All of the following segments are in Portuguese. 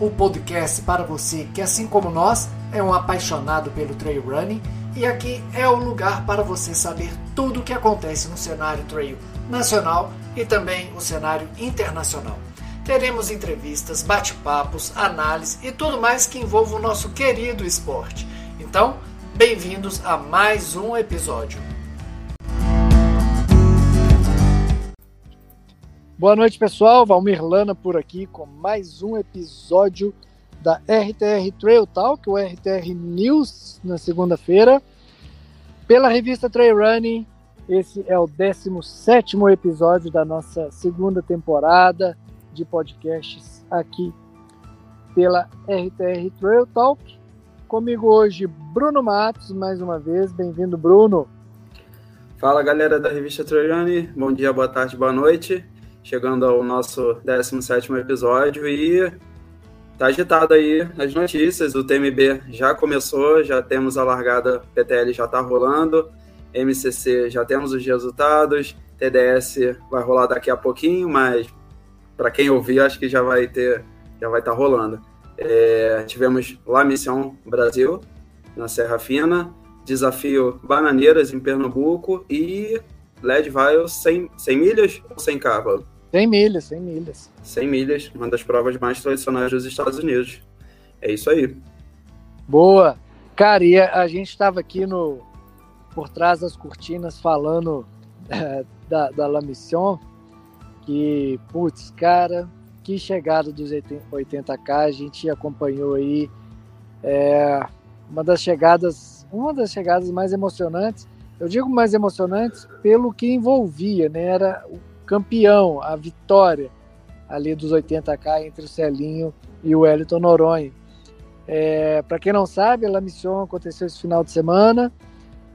o podcast para você que, assim como nós, é um apaixonado pelo trail running e aqui é o lugar para você saber tudo o que acontece no cenário trail nacional e também o cenário internacional. Teremos entrevistas, bate-papos, análise e tudo mais que envolva o nosso querido esporte. Então, bem-vindos a mais um episódio. Boa noite, pessoal. Valmir Lana por aqui com mais um episódio da RTR Trail Talk, o RTR News, na segunda-feira. Pela revista Trail Running, esse é o 17 episódio da nossa segunda temporada de podcasts aqui pela RTR Trail Talk. Comigo hoje, Bruno Matos, mais uma vez. Bem-vindo, Bruno. Fala, galera da revista Trail Running. Bom dia, boa tarde, boa noite chegando ao nosso 17 episódio e tá agitado aí as notícias. O TMB já começou, já temos a largada, PTL já tá rolando, MCC já temos os resultados, TDS vai rolar daqui a pouquinho, mas para quem ouvir, acho que já vai ter, já vai estar tá rolando. É, tivemos La Missão Brasil, na Serra Fina, Desafio Bananeiras em Pernambuco e LED Vial 100, 100 milhas ou 100 cavalo? 100 milhas, 100 milhas. 100 milhas, uma das provas mais tradicionais dos Estados Unidos. É isso aí. Boa. Cara, e a, gente estava aqui no por trás das cortinas falando é, da, da La Mission, que, putz, cara, que chegada dos 80K, a gente acompanhou aí é, uma das chegadas, uma das chegadas mais emocionantes. Eu digo mais emocionantes pelo que envolvia, né? Era campeão, a vitória ali dos 80K entre o Celinho e o Wellington Noronha. É, Para quem não sabe, a Mission aconteceu esse final de semana,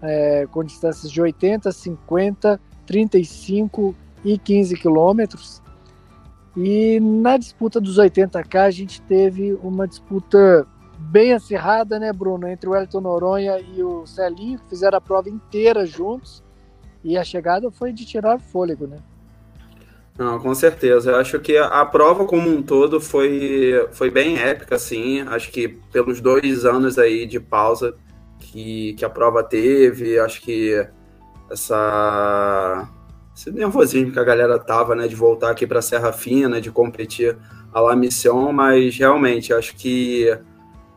é, com distâncias de 80, 50, 35 e 15 quilômetros. E na disputa dos 80K, a gente teve uma disputa bem acirrada, né, Bruno, entre o Wellington Noronha e o Celinho, que fizeram a prova inteira juntos. E a chegada foi de tirar fôlego, né? Não, com certeza. Eu acho que a, prova como um todo foi, foi bem épica, assim. Acho que pelos dois anos aí de pausa que, que a prova teve, acho que essa esse nervosismo que a galera tava, né, de voltar aqui para Serra Fina, de competir a La Mission, mas realmente acho que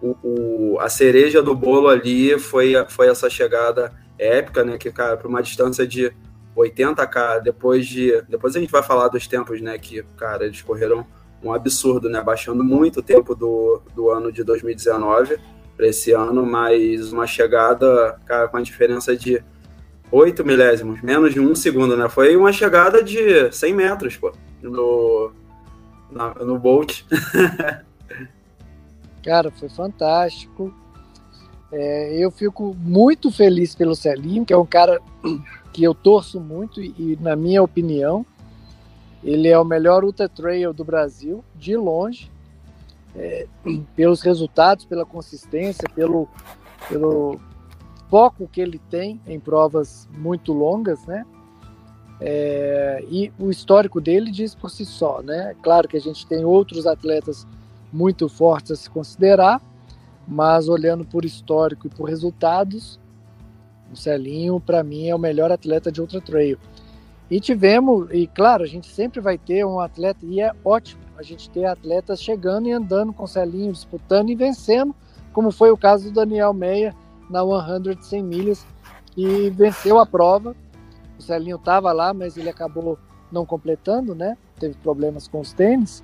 o, o, a cereja do bolo ali foi, foi essa chegada épica, né, que, cara, para uma distância de 80k depois de. Depois a gente vai falar dos tempos, né? Que, cara, eles correram um absurdo, né? Baixando muito o tempo do, do ano de 2019 para esse ano, mas uma chegada, cara, com a diferença de 8 milésimos, menos de um segundo, né? Foi uma chegada de 100 metros, pô, no, na, no Bolt. cara, foi fantástico. É, eu fico muito feliz pelo Celinho, que é um cara que eu torço muito e, e, na minha opinião, ele é o melhor ultra trail do Brasil, de longe, é, pelos resultados, pela consistência, pelo, pelo foco que ele tem em provas muito longas, né? É, e o histórico dele diz por si só, né? Claro que a gente tem outros atletas muito fortes a se considerar, mas olhando por histórico e por resultados, o Celinho, para mim, é o melhor atleta de ultra trail. E tivemos, e claro, a gente sempre vai ter um atleta, e é ótimo a gente ter atletas chegando e andando com o Celinho, disputando e vencendo, como foi o caso do Daniel Meia na 100 100 milhas, e venceu a prova. O Celinho estava lá, mas ele acabou não completando, né? Teve problemas com os tênis.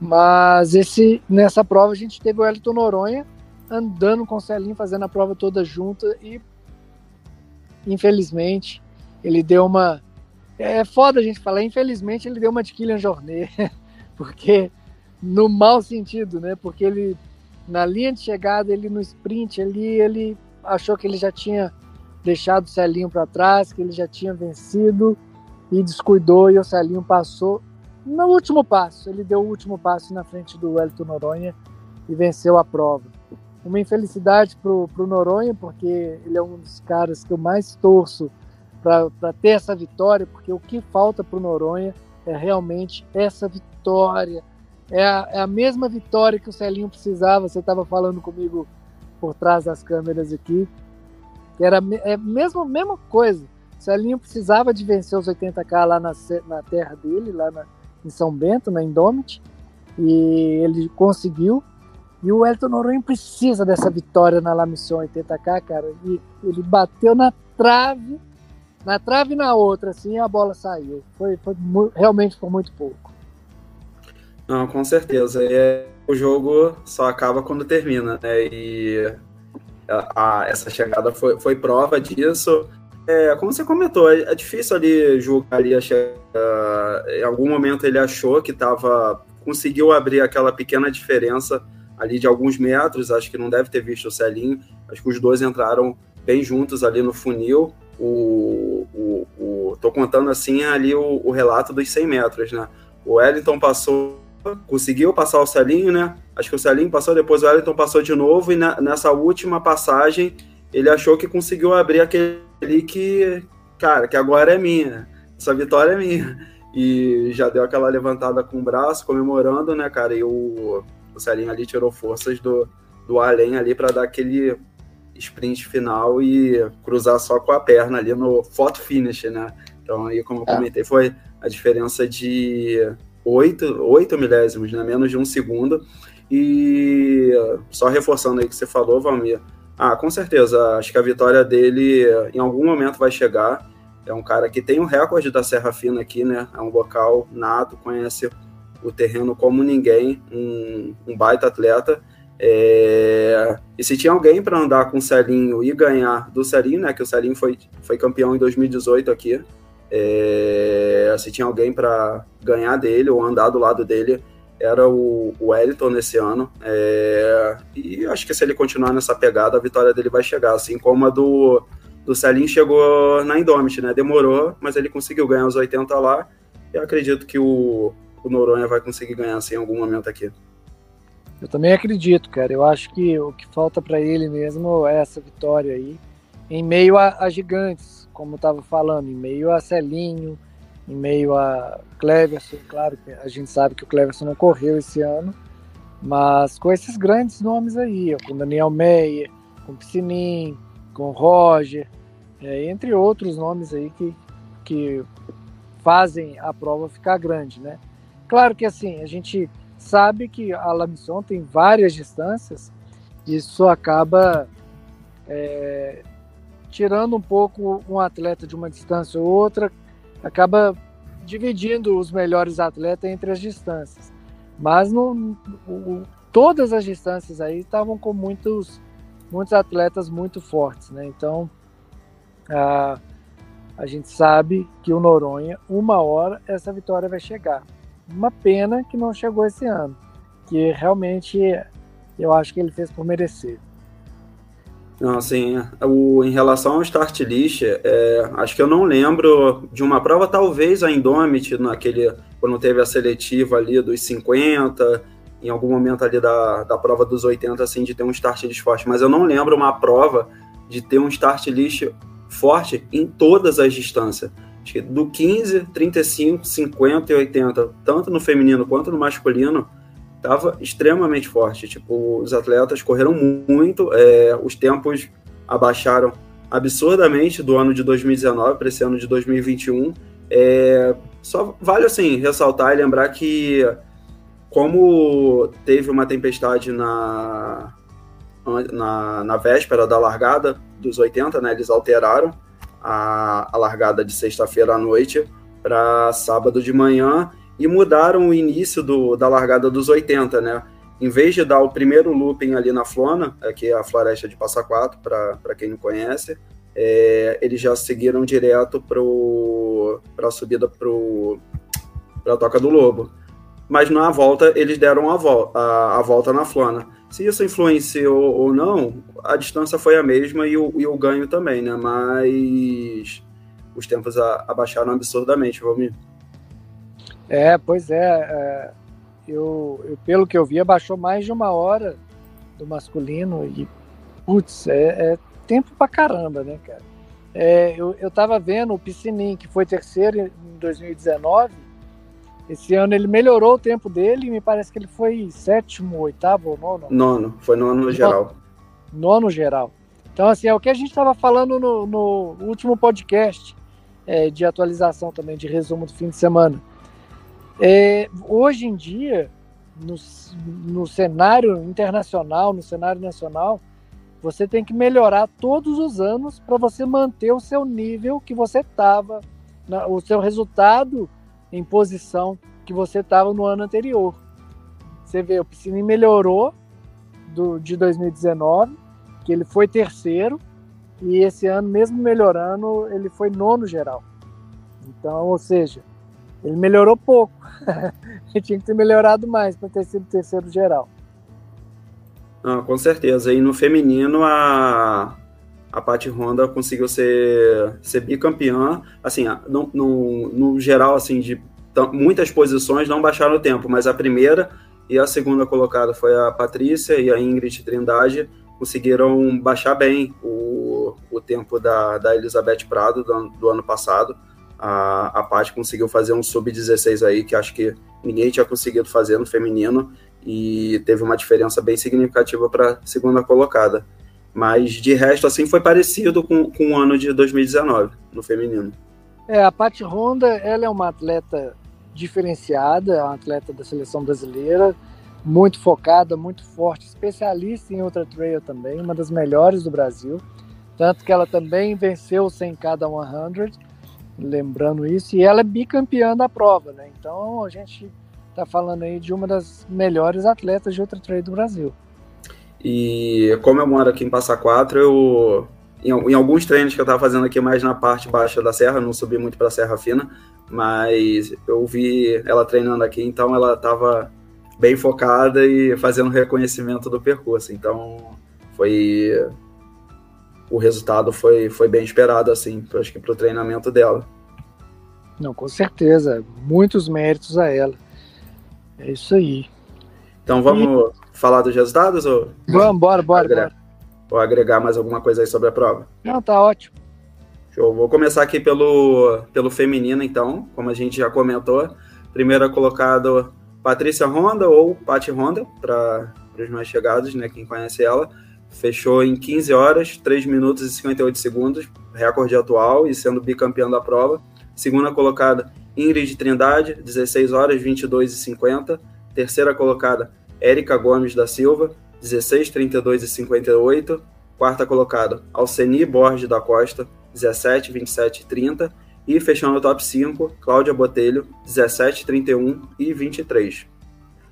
Mas esse, nessa prova a gente teve o Elton Noronha andando com o Celinho, fazendo a prova toda junta e infelizmente, ele deu uma. É foda a gente falar, infelizmente ele deu uma de Kylian Jornet, porque no mau sentido, né? Porque ele, na linha de chegada, ele no sprint ali, ele achou que ele já tinha deixado o Celinho para trás, que ele já tinha vencido e descuidou e o Celinho passou no último passo. Ele deu o último passo na frente do Wellington Noronha e venceu a prova uma infelicidade para o Noronha, porque ele é um dos caras que eu mais torço para ter essa vitória, porque o que falta para o Noronha é realmente essa vitória é a, é a mesma vitória que o Celinho precisava. Você estava falando comigo por trás das câmeras aqui. Que era é a mesma, mesma coisa. O Celinho precisava de vencer os 80k lá na, na terra dele, lá na, em São Bento, na Indomit. E ele conseguiu. E o Elton Noronha precisa dessa vitória na La Mission 80K, cara. E ele bateu na trave, na trave e na outra, assim, a bola saiu. Foi, foi realmente por muito pouco. Não, com certeza. É, o jogo só acaba quando termina, né? E a, a, essa chegada foi, foi prova disso. É, como você comentou, é, é difícil ali julgar ali chegada. Em algum momento ele achou que estava. conseguiu abrir aquela pequena diferença ali de alguns metros. Acho que não deve ter visto o Celinho. Acho que os dois entraram bem juntos ali no funil. O, o, o tô contando assim ali o, o relato dos 100 metros, né? O Wellington passou conseguiu passar o Celinho, né? Acho que o Celinho passou, depois o Wellington passou de novo, e na, nessa última passagem ele achou que conseguiu abrir aquele que, cara, que agora é minha, essa vitória é minha. E já deu aquela levantada com o braço, comemorando, né, cara? E o, o Celinho ali tirou forças do, do além ali para dar aquele sprint final e cruzar só com a perna ali no photo finish, né? Então aí, como eu é. comentei, foi a diferença de 8, 8 milésimos, né? menos de um segundo. E só reforçando aí que você falou, Valmir, ah, com certeza, acho que a vitória dele em algum momento vai chegar. É um cara que tem o um recorde da Serra Fina aqui, né? É um local nato, conhece o terreno como ninguém, um, um baita atleta. É... E se tinha alguém para andar com o Celinho e ganhar do Celinho, né? Que o Celinho foi, foi campeão em 2018 aqui. É, se tinha alguém para ganhar dele ou andar do lado dele, era o, Wellington nesse ano. É, e acho que se ele continuar nessa pegada, a vitória dele vai chegar, assim como a do, do Celim chegou na Indomit, né? Demorou, mas ele conseguiu ganhar os 80 lá. E acredito que o, o Noronha vai conseguir ganhar assim, em algum momento aqui. Eu também acredito, cara. Eu acho que o que falta para ele mesmo é essa vitória aí, em meio a, a gigantes como estava falando, em meio a Celinho, em meio a Cleverson, claro que a gente sabe que o Cleverson não correu esse ano, mas com esses grandes nomes aí, com Daniel Meyer, com Piscinin, com Roger, é, entre outros nomes aí que, que fazem a prova ficar grande, né? Claro que assim, a gente sabe que a Lamisson tem várias distâncias, isso acaba é, tirando um pouco um atleta de uma distância ou outra, acaba dividindo os melhores atletas entre as distâncias. Mas no, o, todas as distâncias aí estavam com muitos, muitos atletas muito fortes, né? Então a, a gente sabe que o Noronha, uma hora essa vitória vai chegar. Uma pena que não chegou esse ano, que realmente eu acho que ele fez por merecer. Não, assim, o, em relação ao start list, é, acho que eu não lembro de uma prova, talvez a Indomit, naquele, quando teve a seletiva ali dos 50, em algum momento ali da, da prova dos 80, assim, de ter um start list forte, mas eu não lembro uma prova de ter um start list forte em todas as distâncias. Do 15, 35, 50 e 80, tanto no feminino quanto no masculino, estava extremamente forte. Tipo, os atletas correram muito, é, os tempos abaixaram absurdamente do ano de 2019 para esse ano de 2021. É, só vale assim ressaltar e lembrar que como teve uma tempestade na, na, na véspera da largada dos 80, né, eles alteraram a, a largada de sexta-feira à noite para sábado de manhã e mudaram o início do, da largada dos 80, né? Em vez de dar o primeiro looping ali na Flona, que é a floresta de Passa Quatro, para quem não conhece, é, eles já seguiram direto para a subida para a Toca do Lobo. Mas na volta, eles deram a, vo a, a, volta na Flona. Se isso influenciou ou não, a distância foi a mesma e o, e o ganho também, né? Mas os tempos a, abaixaram absurdamente, Valmir. É, pois é. é eu, eu, pelo que eu vi, baixou mais de uma hora do masculino e, putz, é, é tempo pra caramba, né, cara? É, eu, eu tava vendo o Piscinin, que foi terceiro em 2019, Esse ano ele melhorou o tempo dele, me parece que ele foi sétimo, oitavo ou nono. Nono, foi nono no geral. Nono geral. Então, assim, é o que a gente estava falando no, no, último podcast é, de atualização também, de resumo do fim de semana. É, hoje em dia, no, no cenário internacional, no cenário nacional, você tem que melhorar todos os anos para você manter o seu nível que você estava, o seu resultado em posição que você estava no ano anterior. Você vê, o Piscine melhorou do, de 2019, que ele foi terceiro, e esse ano, mesmo melhorando, ele foi nono geral. Então, ou seja, ele melhorou pouco. ele tinha que ter melhorado mais para ter sido terceiro geral. Ah, com certeza. E no feminino, a, a Paty Honda conseguiu ser, ser bicampeã. Assim, no, no, no geral, assim, de muitas posições não baixaram o tempo, mas a primeira e a segunda colocada foi a Patrícia e a Ingrid Trindade conseguiram baixar bem o, o tempo da, da Elizabeth Prado do, do ano passado. A, a Paty conseguiu fazer um sub-16 aí, que acho que ninguém tinha conseguido fazer no feminino, e teve uma diferença bem significativa para a segunda colocada. Mas de resto, assim, foi parecido com, com o ano de 2019 no feminino. É, a Paty Honda, ela é uma atleta diferenciada, é uma atleta da seleção brasileira, muito focada, muito forte, especialista em ultra trail também, uma das melhores do Brasil. Tanto que ela também venceu o 100K da 100, lembrando isso, e ela é bicampeã da prova, né? Então a gente está falando aí de uma das melhores atletas de ultra trail do Brasil. E como eu moro aqui em Passa Quatro, eu em, alguns treinos que eu estava fazendo aqui mais na parte baixa da serra, não subi muito para a Serra Fina, mas eu vi ela treinando aqui, então ela estava bem focada e fazendo reconhecimento do percurso. Então foi o resultado foi, foi bem esperado assim, acho que para o treinamento dela. Não, com certeza, muitos méritos a ela. É isso aí. Então vamos e... falar dos resultados? Ou... Vamos, bora, bora, agregar, bora. Ou agregar mais alguma coisa aí sobre a prova? Não, tá ótimo. Show. Vou começar aqui pelo, pelo feminino, então, como a gente já comentou. Primeira colocada, Patrícia Honda, ou Pati Honda, para os mais chegados, né, quem conhece ela. Fechou em 15 horas, 3 minutos e 58 segundos, recorde atual e sendo bicampeã da prova. Segunda colocada, Ingrid Trindade, 16 horas 22 e 50. Terceira colocada, Érica Gomes da Silva, 16, 32 e 58. Quarta colocada, Alceni Borges da Costa, 17, 27 e 30. E fechando o top 5, Cláudia Botelho, 17, 31 e 23.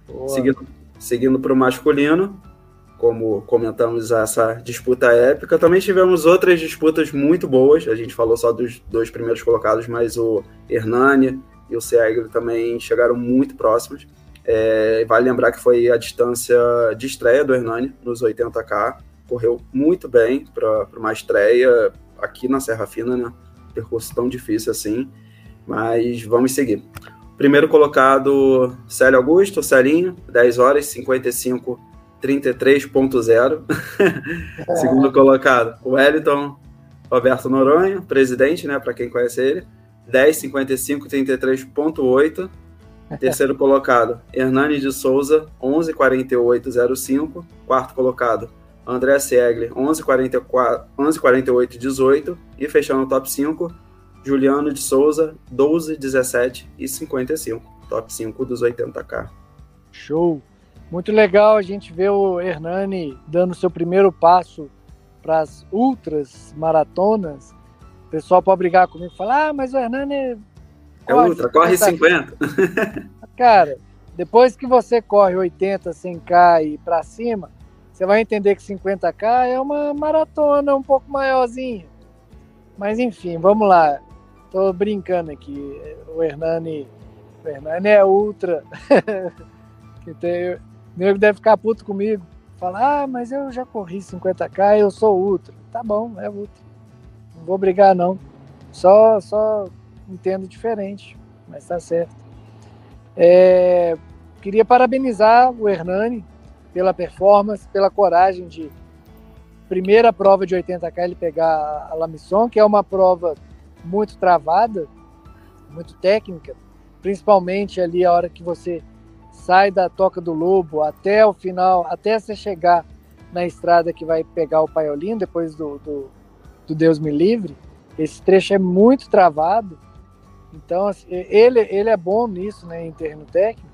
Boa. Seguindo, seguindo para o masculino, como comentamos essa disputa épica. Também tivemos outras disputas muito boas. A gente falou só dos dois primeiros colocados, mas o Hernani e o Segre também chegaram muito próximos. É, vale lembrar que foi a distância de estreia do Hernani nos 80K. Correu muito bem para uma estreia aqui na Serra Fina, né? Percurso tão difícil assim. Mas vamos seguir. Primeiro colocado, Célio Augusto, Celinho, 10 horas 55 33.0. Segundo colocado, o Wellington Roberto Noronha, presidente, né, para quem conhece ele, 10.55 33.8. Terceiro colocado, Hernani de Souza, 11.48.05. Quarto colocado, André Segler, 11.48.18. E fechando o top 5, Juliano de Souza, 12.17 e 55. Top 5 dos 80K. Show! Muito legal a gente ver o Hernani dando seu primeiro passo para as ultras maratonas. O pessoal pode brigar comigo e falar: ah, mas o Hernani. É, ultra, corre 50. Cara, depois que você corre 80, 100k e para cima, você vai entender que 50k é uma maratona um pouco maiorzinha. Mas enfim, vamos lá. Tô brincando aqui. O Hernani, o Hernani é ultra. O nego deve ficar puto comigo. Falar, ah, mas eu já corri 50k, eu sou ultra. Tá bom, é ultra. Não vou brigar, não. Só, só entendo diferente, mas tá certo. É, queria parabenizar o Hernani pela performance, pela coragem de primeira prova de 80k ele pegar a Lamisson, que é uma prova muito travada, muito técnica, principalmente ali a hora que você sai da Toca do Lobo até o final, até você chegar na estrada que vai pegar o Paiolino, depois do, do, do Deus Me Livre, esse trecho é muito travado. Então, assim, ele, ele é bom nisso, né, em termo técnico,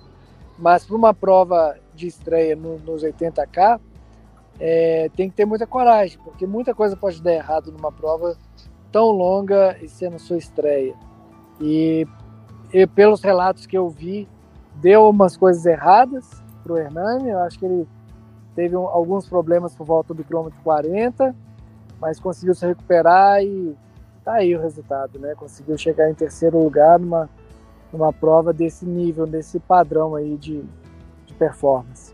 mas para uma prova de estreia no, nos 80K, é, tem que ter muita coragem, porque muita coisa pode dar errado numa prova tão longa e sendo sua estreia. E, e pelos relatos que eu vi, deu umas coisas erradas para o Hernani. Eu acho que ele teve um, alguns problemas por volta do quilômetro 40, mas conseguiu se recuperar e tá aí o resultado, né? Conseguiu chegar em terceiro lugar numa, numa prova desse nível, desse padrão aí de, de performance.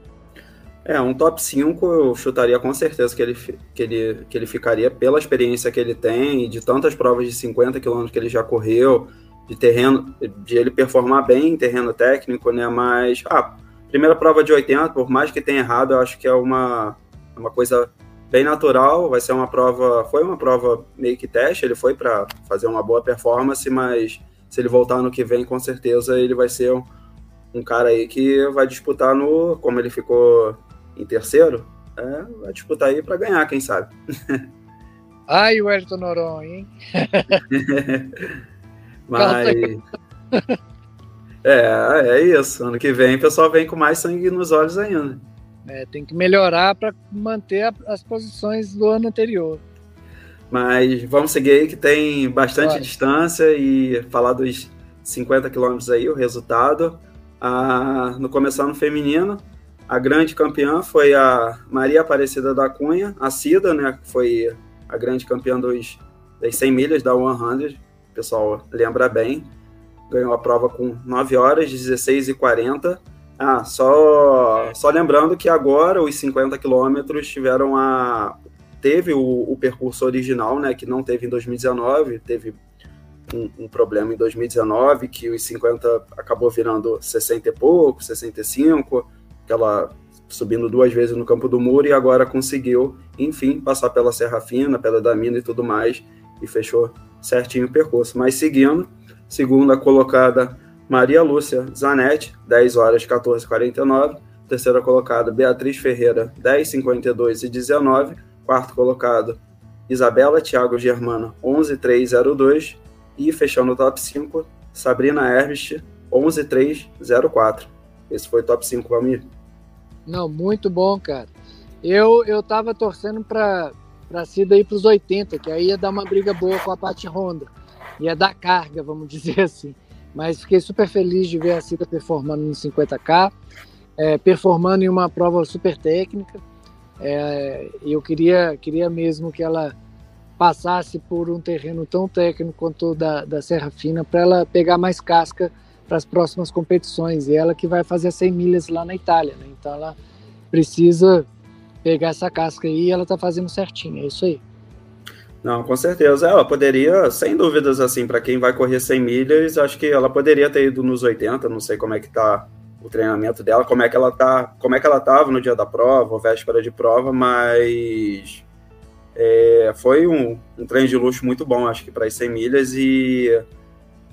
É, um top 5 eu chutaria com certeza que ele, que, ele, que ele ficaria pela experiência que ele tem, de tantas provas de 50 km que ele já correu, de terreno, de ele performar bem em terreno técnico, né? Mas, ah, primeira prova de 80, por mais que tenha errado, eu acho que é uma, uma coisa bem natural. Vai ser uma prova, foi uma prova meio que teste. Ele foi para fazer uma boa performance, mas se ele voltar no que vem, com certeza ele vai ser um, um cara aí que vai disputar no, como ele ficou em terceiro, é, vai disputar aí para ganhar, quem sabe. Ai, o Elton Noronha, hein? Mas. é, é isso. Ano que vem o pessoal vem com mais sangue nos olhos ainda. É, tem que melhorar para manter a, as posições do ano anterior. Mas vamos seguir aí que tem bastante distância e falar dos 50 quilômetros aí, o resultado. Ah, no começando feminino, a grande campeã foi a Maria Aparecida da Cunha, a Cida, né, que foi a grande campeã dos, das 100 milhas da 100 o pessoal lembra bem. Ganhou a prova com 9 horas, 16 e 40. Ah, só, só lembrando que agora os 50 quilômetros tiveram a. Teve o, o, percurso original, né? Que não teve em 2019, teve um, um, problema em 2019, que os 50 acabou virando 60 e pouco, 65, aquela subindo duas vezes no campo do muro e agora conseguiu, enfim, passar pela Serra Fina, pela Damina e tudo mais, e fechou certinho o percurso. Mas seguindo, segunda colocada Maria Lúcia Zanetti, 10 horas 14 49. Terceira colocada Beatriz Ferreira, 10 52 e 19. Quarto colocado Isabela Thiago Germano, 11 302. E fechando o top 5, Sabrina Herbst, 11 304. Esse foi o top 5, Valmir. Não, muito bom, cara. Eu, eu tava torcendo para para Cida ir para os 80, que aí ia dar uma briga boa com a Pati Honda. Ia dar carga, vamos dizer assim. Mas fiquei super feliz de ver a Cida performando no 50K, é, performando em uma prova super técnica. É, eu queria, queria mesmo que ela passasse por um terreno tão técnico quanto o da, da Serra Fina, para ela pegar mais casca para as próximas competições. E ela que vai fazer 100 milhas lá na Itália. Né? Então ela precisa pegar essa casca aí e ela tá fazendo certinho, é isso aí. Não, com certeza. Ela poderia, sem dúvidas, assim, para quem vai correr 100 milhas, acho que ela poderia ter ido nos 80, não sei como é que tá o treinamento dela, como é que ela tá, como é que ela tava no dia da prova, ou véspera de prova, mas é, foi um, um treino de luxo muito bom, acho que para as 100 milhas e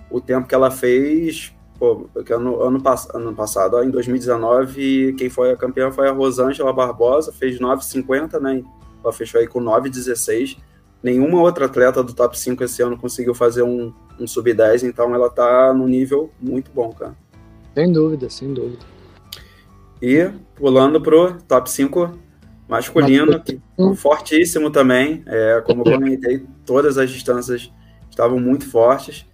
o tempo que ela fez Pô, ano, ano, ano passado, ó, em 2019, quem foi a campeã foi a Rosângela Barbosa, fez 9,50, né? Ela fechou aí com 9,16. Nenhuma outra atleta do top 5 esse ano conseguiu fazer um, um sub-10, então ela tá num nível muito bom, cara. Sem dúvida, sem dúvida. E pulando pro top 5 masculino, que, fortíssimo também. É, como eu comentei, todas as distâncias estavam muito fortes.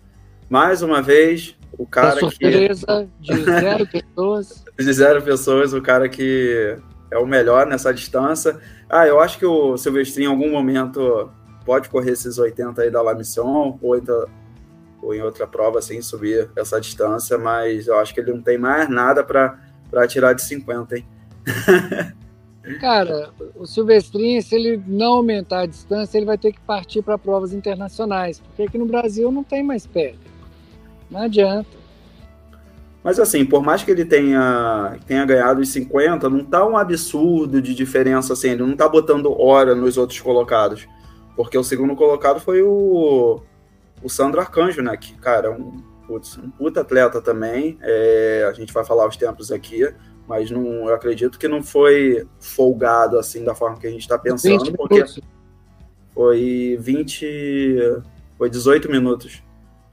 Mais uma vez, o cara surpresa que... de zero pessoas. De zero pessoas, o cara que é o melhor nessa distância. Ah, eu acho que o Silvestrinho em algum momento pode correr esses 80 aí da La Mission, ou, então, ou em outra prova, assim, subir essa distância, mas eu acho que ele não tem mais nada para tirar de 50, hein? Cara, o Silvestrinho, se ele não aumentar a distância, ele vai ter que partir para provas internacionais, porque aqui no Brasil não tem mais pedra. Não adianta. Mas assim, por mais que ele tenha, tenha ganhado os 50, não tá um absurdo de diferença assim, ele não tá botando hora nos outros colocados. Porque o segundo colocado foi o, o Sandro Arcanjo, né? Que, cara, é um putz, um puta atleta também. É, a gente vai falar os tempos aqui, mas não, eu acredito que não foi folgado assim da forma que a gente está pensando, porque foi 20. Foi 18 minutos.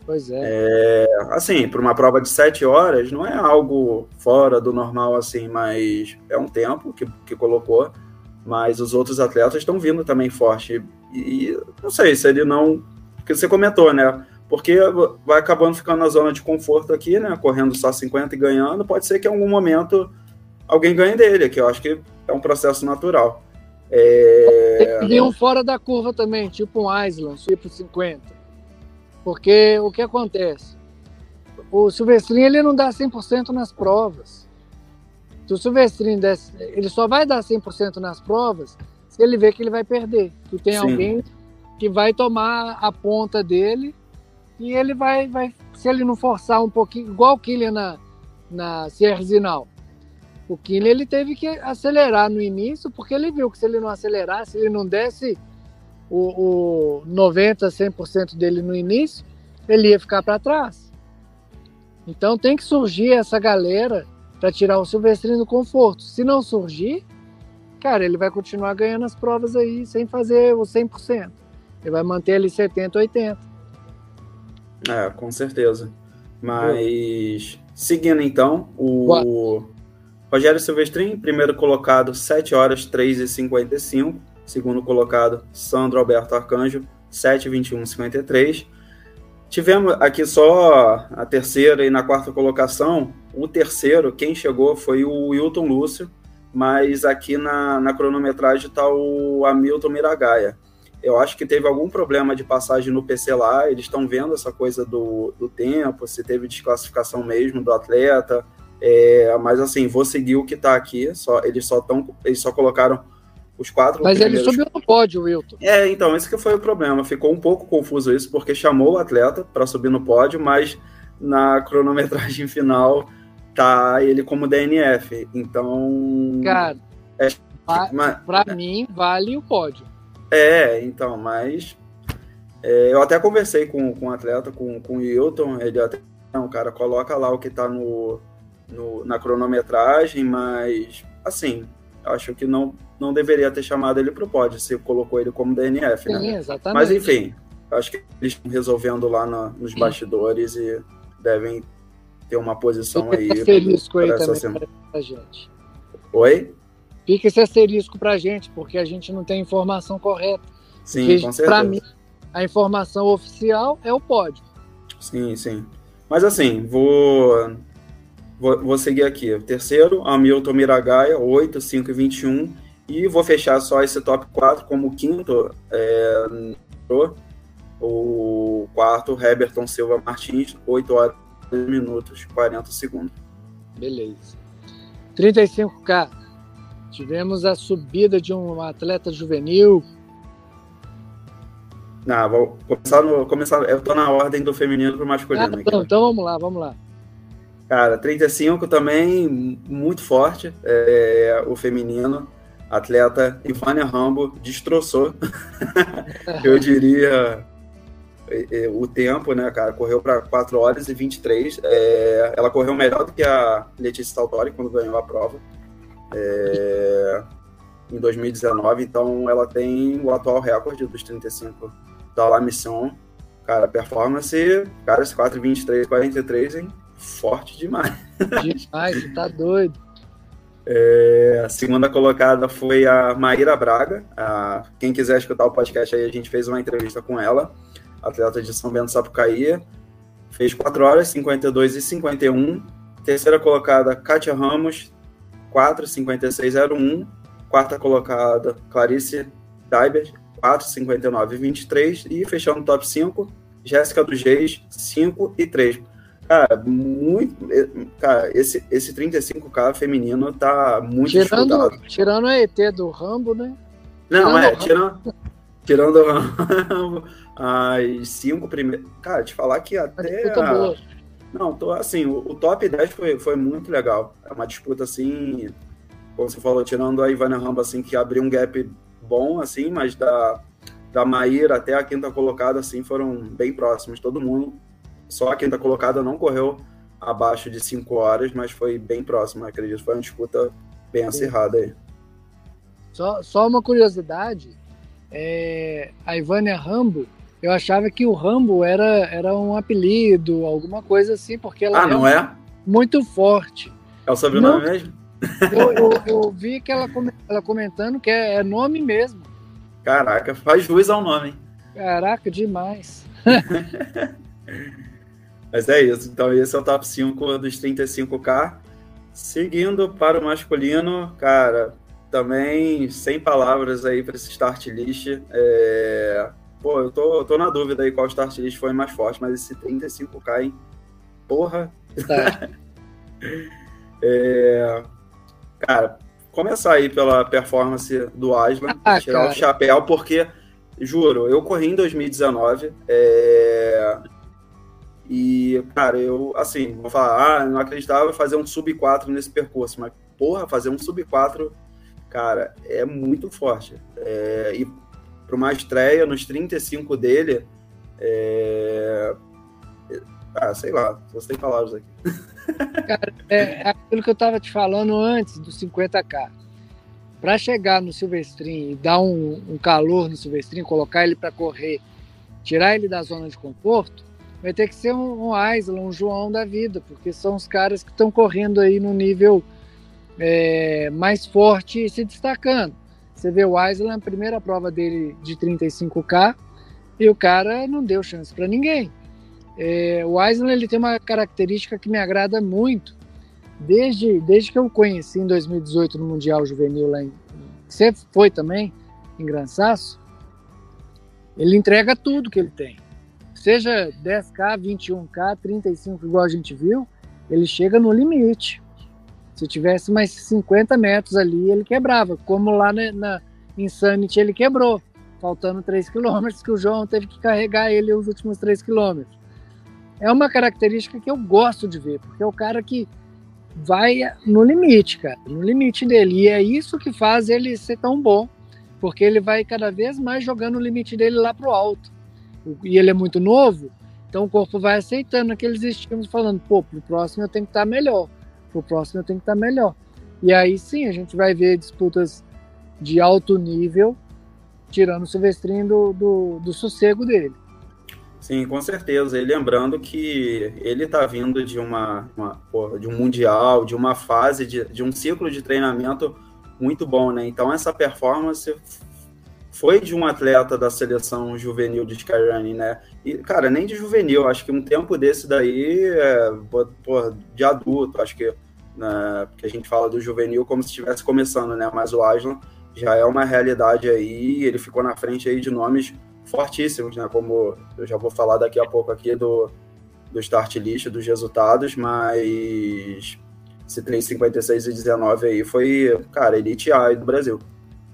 Pois é. é assim, para uma prova de 7 horas, não é algo fora do normal, assim, mas é um tempo que, que colocou. Mas os outros atletas estão vindo também forte. E, não sei se ele não. Porque você comentou, né? Porque vai acabando ficando na zona de conforto aqui, né? Correndo só 50 e ganhando. Pode ser que em algum momento alguém ganhe dele, que eu acho que é um processo natural. É... Tem um fora da curva também, tipo um Island, tipo 50. Porque o que acontece? O Silvestrinho ele não dá 100% nas provas. Se o Silvestrinho desse, ele só vai dar 100% nas provas ele vê que ele vai perder. Que tem Sim. alguém que vai tomar a ponta dele e ele vai, vai se ele não forçar um pouquinho, igual o Killian na, na Sierzinal. O Killian ele teve que acelerar no início porque ele viu que se ele não acelerasse, se ele não desse o, o 90, 100% dele no início, ele ia ficar para trás. Então tem que surgir essa galera para tirar o Silvestrinho do conforto. Se não surgir, cara, ele vai continuar ganhando as provas aí sem fazer o 100%. Ele vai manter ali 70, 80. É, com certeza. Mas seguindo então, o Boa. Rogério Silvestrin, primeiro colocado, 7 horas 3 e 55 segundo colocado, Sandro Alberto Arcanjo, 7,21,53. Tivemos aqui só a terceira e na quarta colocação. O terceiro, quem chegou foi o Wilton Lúcio, mas aqui na, na cronometragem está o Hamilton Miragaia. Eu acho que teve algum problema de passagem no PC lá, eles estão vendo essa coisa do, do tempo, se teve desclassificação mesmo do atleta. É, mas assim, vou seguir o que está aqui. Só, eles só tão, eles só colocaram os quatro Mas primeiros... ele subiu no pódio, Wilton. É, então, esse que foi o problema. Ficou um pouco confuso isso, porque chamou o atleta para subir no pódio, mas na cronometragem final tá ele como DNF. Então. Cara, é, mas, pra é, mim, vale o pódio. É, então, mas. É, eu até conversei com, com o atleta, com, com o Wilton, ele até. Não, cara, coloca lá o que tá no, no, na cronometragem, mas assim, acho que não, não deveria ter chamado ele para o pódio, se colocou ele como DNF, né? Sim, né? Exatamente. Mas enfim, acho que eles estão resolvendo lá no, nos bastidores e devem ter uma posição Fica aí. Asterisco aí também pra gente. Oi? Fica esse asterisco pra gente, porque a gente não tem informação correta. Sim, porque, com certeza. Pra mim, a informação oficial é o pódio. Sim, sim. Mas assim, vou Vou, vou seguir aqui. Terceiro, Hamilton Miragaia, 8, 5 e 21. E vou fechar só esse top 4 como quinto. É, o quarto, Heberton Silva Martins, 8 horas, minutos, 40 segundos. Beleza. 35K. Tivemos a subida de um atleta juvenil. Não, vou começar no. Começar, eu tô na ordem do feminino pro masculino. Ah, então, então vamos lá, vamos lá. Cara, 35 também muito forte. É, o feminino, atleta Ivânia Rambo, destroçou. Eu diria o tempo, né, cara? Correu para 4 horas e 23. É, ela correu melhor do que a Letícia Saltori quando ganhou a prova. É, em 2019, então ela tem o atual recorde dos 35 da La Mission. Cara, performance, cara, esse 4,23, 43, hein? forte demais. Demais, tá doido. É, a segunda colocada foi a Maíra Braga. A, quem quiser escutar o podcast aí, a gente fez uma entrevista com ela, atleta de São Bento Sapucaí. Fez 4 horas, 52 e 51. Terceira colocada, Kátia Ramos, 4, 56, 01. Quarta colocada, Clarice Daiber, 4, 59 e 23. E fechando o top 5, Jéssica dos Reis, 5 e 3. Cara, muito. Cara, esse, esse 35K feminino tá muito tirando, tirando a ET do Rambo, né? Não, tirando é, tirando. Tirando as cinco primeiras. Cara, te falar que até. A... Não, tô, assim, o, o, top 10 foi, foi muito legal. É uma disputa assim. Como você falou, tirando a Ivana Rambo, assim, que abriu um gap bom, assim, mas da, da Maíra até a quinta colocada, assim, foram bem próximos. Todo mundo só a quinta colocada não correu abaixo de 5 horas, mas foi bem próximo, acredito. Foi uma disputa bem acirrada aí. Só, só uma curiosidade, é, a Ivânia Rambo, eu achava que o Rambo era, era um apelido, alguma coisa assim, porque ela ah, não é? muito forte. É o sobrenome não, mesmo? Eu, eu, eu, vi que ela, ela comentando que é, é, nome mesmo. Caraca, faz luz ao nome. Caraca, demais. Mas é isso. Então, esse é o top 5 dos 35K. Seguindo para o masculino, cara, também sem palavras aí para esse start list. É... Pô, eu tô, eu tô na dúvida aí qual start list foi mais forte, mas esse 35K, hein? Porra! Tá. é... Cara, começar aí pela performance do Aslan, ah, tirar cara. o chapéu, porque, juro, eu corri em 2019, é... e, cara, eu, assim, vou falar, ah, não acreditava fazer um sub 4 nesse percurso, mas, porra, fazer um sub 4, cara, é muito forte. É... E para uma estreia nos 35 dele, é... Ah, sei lá, você tem palavras aqui. Cara, é, é aquilo que eu estava te falando antes do 50K. Para chegar no Silvestrin e dar um, um calor no Silvestrin, colocar ele para correr, tirar ele da zona de conforto, vai ter que ser um, um Aisla, um João da vida, porque são os caras que estão correndo aí no nível é, mais forte se destacando. Você vê o Aisla na primeira prova dele de 35K e o cara não deu chance para ninguém. É, o Eisner ele tem uma característica que me agrada muito. Desde, desde que eu o conheci em 2018 no Mundial Juvenil lá em. Você foi também, em Gran Sasso. Ele entrega tudo que ele tem. Seja 10K, 21K, 35, igual a gente viu, ele chega no limite. Se tivesse mais 50 metros ali, ele quebrava. Como lá na, na Insanity ele quebrou, faltando 3 km, que o João teve que carregar ele os últimos 3 quilômetros é uma característica que eu gosto de ver, porque é o cara que vai no limite, cara, no limite dele. E é isso que faz ele ser tão bom, porque ele vai cada vez mais jogando o limite dele lá pro alto. E ele é muito novo, então o corpo vai aceitando aqueles estímulos, falando, pô, pro próximo eu tenho que estar tá melhor, pro próximo eu tenho que estar tá melhor. E aí sim a gente vai ver disputas de alto nível, tirando o Silvestrinho do, do, do sossego dele. Sim, com certeza. E lembrando que ele está vindo de uma, uma porra, de um mundial, de uma fase, de, de um ciclo de treinamento muito bom, né? Então essa performance foi de um atleta da seleção juvenil de Skyrunning, né? E, cara, nem de juvenil, acho que um tempo desse daí, é, porra, de adulto, acho que, né, porque a gente fala do juvenil como se estivesse começando, né? Mas o Aslan já é uma realidade aí, ele ficou na frente aí de nomes fortíssimos, né? Como eu já vou falar daqui a pouco aqui do, do start list, dos resultados, mas esse 356 e 19 aí foi, cara, elite A do Brasil.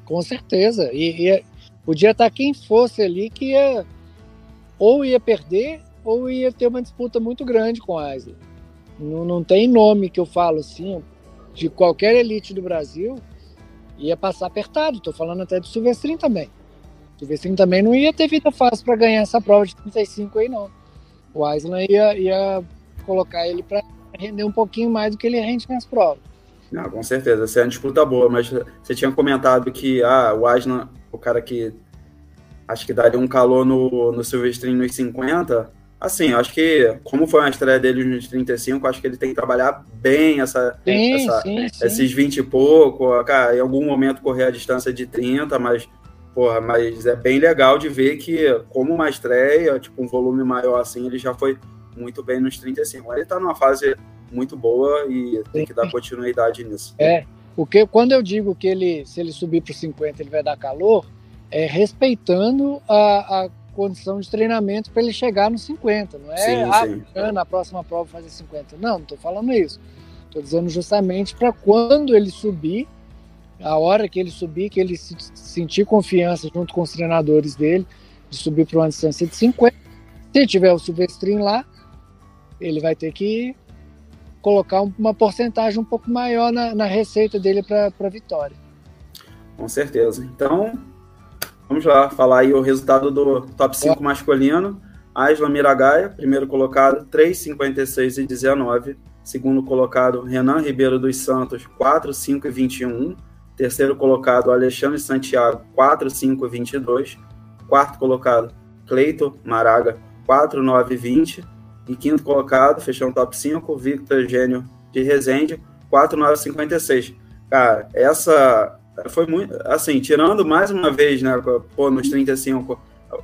Com certeza. E, e, podia estar quem fosse ali que ia ou ia perder ou ia ter uma disputa muito grande com a Isla. Não, não tem nome que eu falo assim, de qualquer elite do Brasil, ia passar apertado. Estou falando até do Silvestrin também. O Vestrin também não ia ter vida fácil para ganhar essa prova de 35 aí, não. O Aislan ia, ia colocar ele para render um pouquinho mais do que ele rende nas provas. Não, com certeza, essa é uma disputa boa, mas você tinha comentado que ah, o Aslan, o cara que acho que daria um calor no, no Silvestrin nos 50, assim, acho que como foi a estreia dele nos 35, acho que ele tem que trabalhar bem essa, sim, essa sim, sim. esses 20 e pouco, cara, em algum momento correr a distância de 30, mas Porra, mas é bem legal de ver que, como uma estreia, tipo, um volume maior assim, ele já foi muito bem nos 35. Ele tá numa fase muito boa e tem que dar continuidade nisso. É, porque quando eu digo que ele, se ele subir para 50, ele vai dar calor, é respeitando a, a condição de treinamento para ele chegar nos 50. Não é sim, ah, sim. na próxima prova fazer 50. Não, não estou falando isso. Estou dizendo justamente para quando ele subir, a hora que ele subir, que ele se sentir confiança junto com os treinadores dele, de subir para uma distância de 50. Se tiver o Silvestrin lá, ele vai ter que colocar uma porcentagem um pouco maior na, na receita dele para a vitória. Com certeza. Então, vamos lá falar aí o resultado do top 5 masculino. Aslan Miragaia, primeiro colocado, 3,56 e 19. Segundo colocado, Renan Ribeiro dos Santos, 4, 5 e 21. Terceiro colocado, Alexandre Santiago, 4, 5 e 22. Quarto colocado, Cleito Maraga, 4, 9 e 20. E quinto colocado, fechando top 5, Victor Gênio de Resende, 4, 9 e 56. Cara, essa foi muito. Assim, tirando mais uma vez, né, pô, nos 35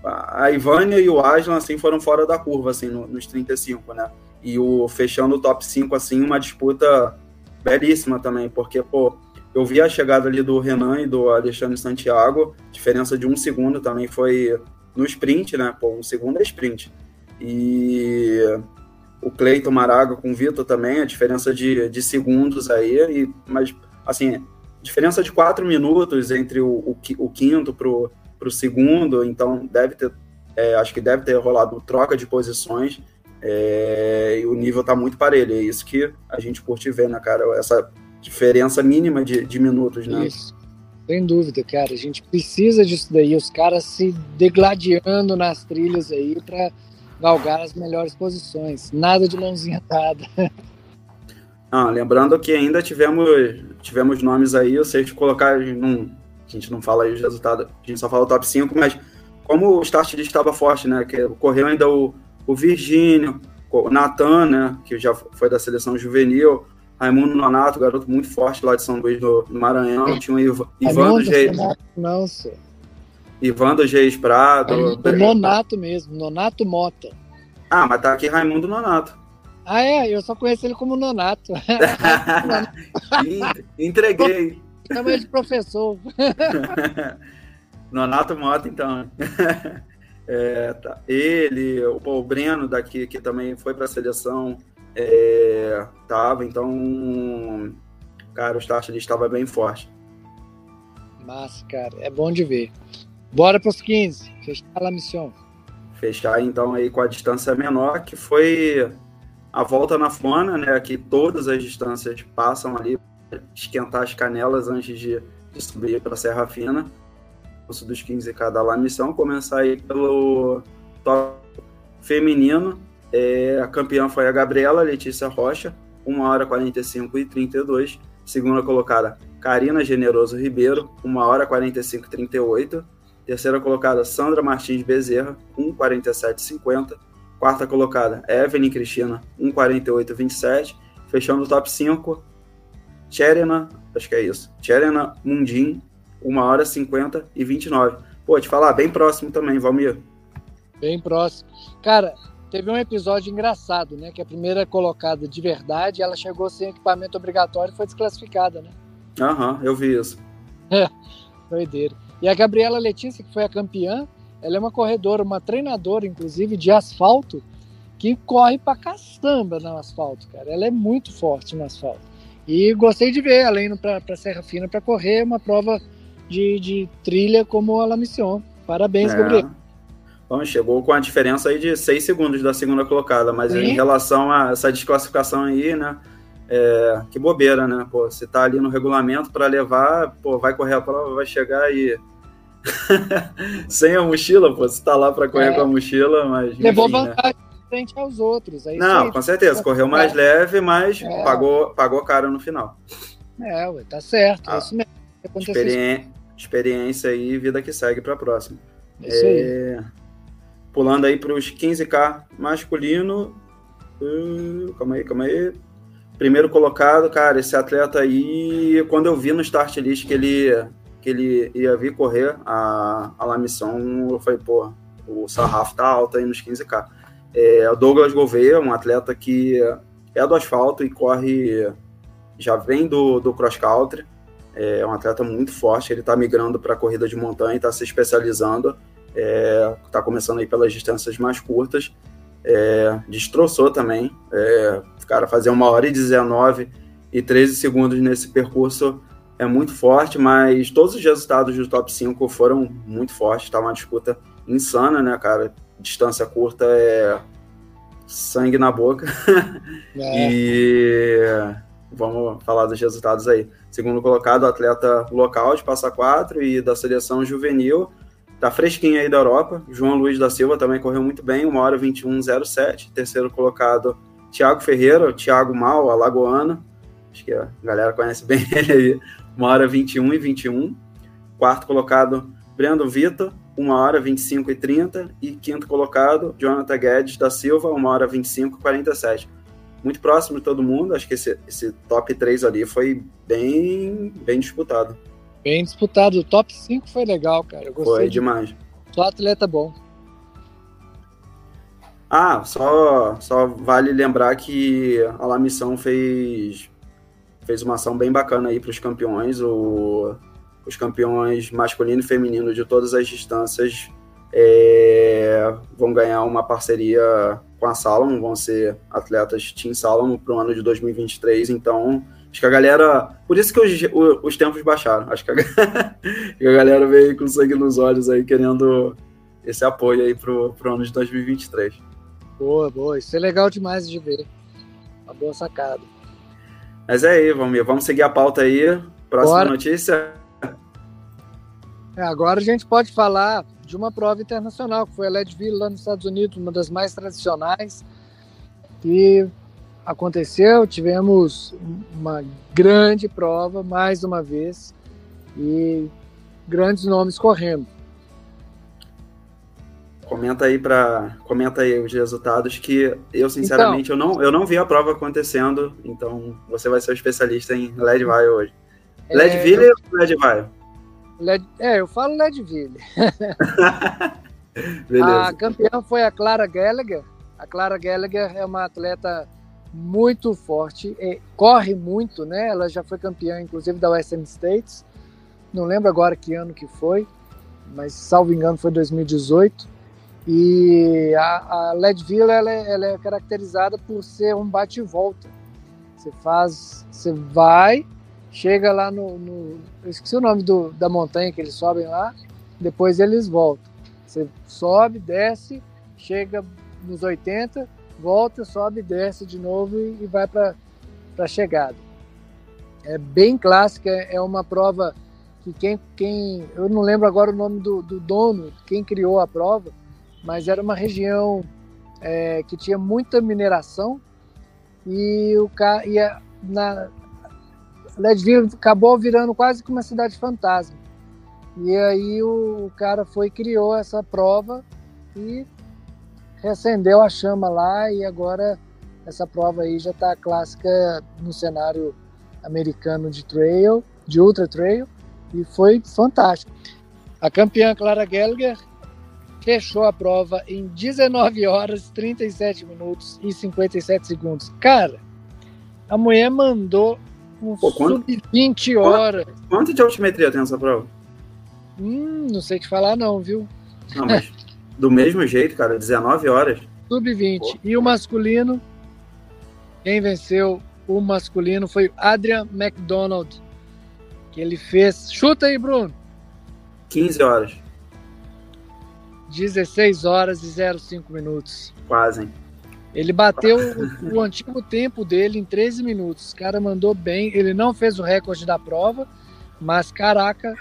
a Ivânia e o Aslan assim foram fora da curva assim no, nos 35, né? E o fechando o top 5 assim, uma disputa belíssima também, porque pô, eu vi a chegada ali do Renan e do Alexandre Santiago, diferença de um segundo também foi no sprint, né? Pô, um segundo é sprint. E o Cleiton Maraga com o Vitor também, a diferença de, de segundos aí, e, mas assim, diferença de quatro minutos entre o, o, o quinto pro o segundo, então deve ter, é, acho que deve ter rolado troca de posições é, e o nível está muito parelho. É isso que a gente curte ver, né, cara? Essa diferença mínima de, de minutos, né? Isso. Sem dúvida, cara. A gente precisa disso daí. Os caras se degladiando nas trilhas aí para galgar as melhores posições. Nada de mãozinha dada. Ah, lembrando que ainda tivemos, tivemos nomes aí, ou seja, colocar num, a gente não fala aí os resultados, a gente só fala o top 5, mas como o start list estava forte, né? Que correu ainda o, o Virgínio, o Natan, né? Que já foi da seleção juvenil, Raimundo Nonato, garoto muito forte lá de São Luís do, do Maranhão, tinha o Iv, Ivan do Reis. Não, senhor. Ivan do Reis Prado. É o Nonato mesmo, Nonato Mota. Ah, mas tá aqui Raimundo Nonato. Ah, é? Eu só conheço ele como Nonato. Entreguei. Chama de professor. Nonato Mota, então. É, tá. Ele, o, o Breno daqui, que também foi para a seleção, é, tava, então, cara, o start ali estava bem forte. Massa, cara, é bom de ver. Bora para os 15, fechar a missão. Fechar então aí com a distância menor, que foi a volta na Fona, né? Que todas as distâncias passam ali esquentar as canelas antes de, de subir para a Serra Fina. Curso dos 15K da La Missão, começar aí pelo top feminino. É, a campeã foi a Gabriela Letícia Rocha, 1 hora 45 e 32. Segunda colocada, Karina Generoso Ribeiro, 1 hora 45 e 38. Terceira colocada, Sandra Martins Bezerra, 1,47 50. Quarta colocada, Evelyn Cristina, 1,48 27. Fechando o top 5, Tcherena, acho que é isso. Tcherena Mundim, 1 hora 50 e 29. Pô, te falar, bem próximo também, Valmir. Bem próximo. Cara, teve um episódio engraçado, né? Que a primeira colocada de verdade, ela chegou sem equipamento obrigatório e foi desclassificada, né? Aham, eu vi isso. É, doideira. E a Gabriela Letícia, que foi a campeã, ela é uma corredora, uma treinadora, inclusive, de asfalto, que corre pra caçamba no asfalto, cara. Ela é muito forte no asfalto. E gostei de ver ela indo para Serra Fina para correr uma prova de, de trilha como a La Mission. Parabéns, é. Gabriel. Bom, chegou com a diferença aí de 6 segundos da segunda colocada, mas Sim. em relação a essa desclassificação aí, né? É, que bobeira, né? Pô, você tá ali no regulamento para levar, pô, vai correr a prova, vai chegar aí sem a mochila, pô, você tá lá para correr é. com a mochila, mas. Levou enfim, né? vantagem. Né? frente aos outros. Aí não, com certeza, correu mais é. leve, mas é. pagou, pagou caro no final. É, ué, tá certo, é ah, é isso mesmo. Experi experiência aí, vida que segue para a próxima. É isso aí. É, pulando aí para os 15K masculino. Uh, calma aí, calma aí. Primeiro colocado, cara, esse atleta aí, quando eu vi no start list que ele, que ele ia vir correr a, a La Missão, eu falei, pô, o sarrafo tá alto aí nos 15K. É, o Douglas Gouveia, um atleta que é do asfalto e corre, já vem do, do cross country, é um atleta muito forte, ele está migrando para corrida de montanha, está se especializando, está é, começando aí pelas distâncias mais curtas, é, destroçou também, é, cara, fazer uma hora e 19 e 13 segundos nesse percurso é muito forte, mas todos os resultados do top 5 foram muito fortes, tá uma disputa insana, né, cara? distância curta é sangue na boca. É. e vamos falar dos resultados aí. Segundo colocado, atleta local de Passa Quatro e da seleção juvenil, tá fresquinho aí da Europa. João Luiz da Silva também correu muito bem, 1 hora 21,07. Terceiro colocado, Thiago Ferreira, Thiago Mal, alagoano. Acho que a galera conhece bem ele aí. 1 hora 21 e 21. Quarto colocado, Brendo Vitor, 1 hora 25 e 30. E quinto colocado, Jonathan Guedes da Silva, 1 hora 25 e 47. Muito próximo de todo mundo. Acho que esse, esse top 3 ali foi bem, bem disputado. Bem disputado. O top 5 foi legal, cara. foi demais. Só atleta bom. Ah, só, só vale lembrar que a La Missão fez, fez uma ação bem bacana aí para os campeões. O, os campeões masculino e feminino de todas as distâncias é, vão ganhar uma parceria com a Salomon, vão ser atletas Team Salomon para o ano de 2023. Então, acho que a galera. Por isso que os, os tempos baixaram. Acho que a, que a galera veio com sangue nos olhos aí, querendo esse apoio aí para o ano de 2023. Boa, boa. Isso é legal demais de ver. Uma boa sacada. Mas é aí, Valmir. Vamos seguir a pauta aí. Próxima Bora. notícia. É, agora a gente pode falar de uma prova internacional, que foi a Leadville lá nos Estados Unidos, uma das mais tradicionais. E aconteceu, tivemos uma grande prova, mais uma vez, e grandes nomes correndo. Comenta aí para comenta aí os resultados que eu sinceramente então, eu não eu não vi a prova acontecendo, então você vai ser o especialista em Leadville hoje. É, Leadville eu... ou Leadville? Led... É, eu falo Leadville. a campeã foi a Clara Gallagher. A Clara Gallagher é uma atleta muito forte, corre muito, né? Ela já foi campeã, inclusive, da Western States. Não lembro agora que ano que foi, mas salvo engano foi 2018. E a, a Leadville ela é, ela é caracterizada por ser um bate e volta. Você faz, você vai, chega lá no, no, eu esqueci o nome do, da montanha que eles sobem lá, depois eles voltam. Você sobe, desce, chega nos 80, volta, sobe, desce de novo e, e vai para a chegada. É bem clássica, é uma prova que quem, quem eu não lembro agora o nome do, do dono, quem criou a prova, mas era uma região é, que tinha muita mineração e o e a, na Leadville acabou virando quase que uma cidade fantasma. E aí o, o cara foi criou essa prova e reacendeu a chama lá e agora essa prova aí já está clássica no cenário americano de trail, de ultra trail e foi fantástico. A campeã Clara Gallagher fechou a prova em 19 horas, 37 minutos e 57 segundos. Cara, a mulher mandou um sub-20 horas. Quanto de altimetria tem essa prova? Hum, não sei te falar não, viu? Não, mas do mesmo jeito, cara, 19 horas. Sub-20. E o masculino, quem venceu o masculino foi o Adrian McDonald, que ele fez... Chuta aí, Bruno. 15 horas. 16 horas e 05 minutos. Quase, hein? Ele bateu o, o, antigo tempo dele em 13 minutos. O cara mandou bem. Ele não fez o recorde da prova, mas caraca,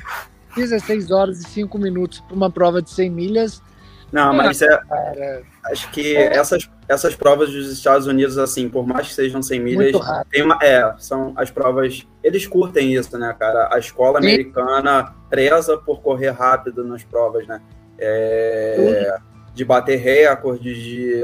16 horas e 5 minutos para uma prova de 100 milhas. Não, mas é, cara, acho que é. essas, essas provas dos Estados Unidos, assim, por mais que sejam 100 milhas, tem uma, é, são as provas. Eles curtem isso, né, cara? A escola Sim. americana preza por correr rápido nas provas, né? É, de bater recordes, de.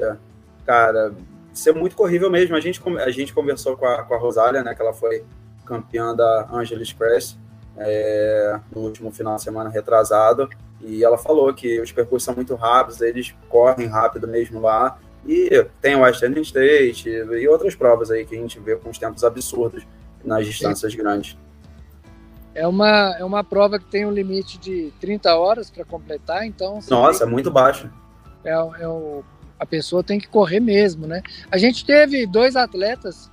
Cara, ser muito corrível mesmo. A gente, a gente conversou com a, com a Rosália, né? Que ela foi campeã da Angeles Crest é, no último final de semana retrasado. E ela falou que os percursos são muito rápidos, eles correm rápido mesmo lá. E tem o Western State e outras provas aí que a gente vê com os tempos absurdos nas distâncias Sim. grandes. É uma, é uma prova que tem um limite de 30 horas para completar, então. Nossa, é muito baixo. É, é o, a pessoa tem que correr mesmo, né? A gente teve dois atletas,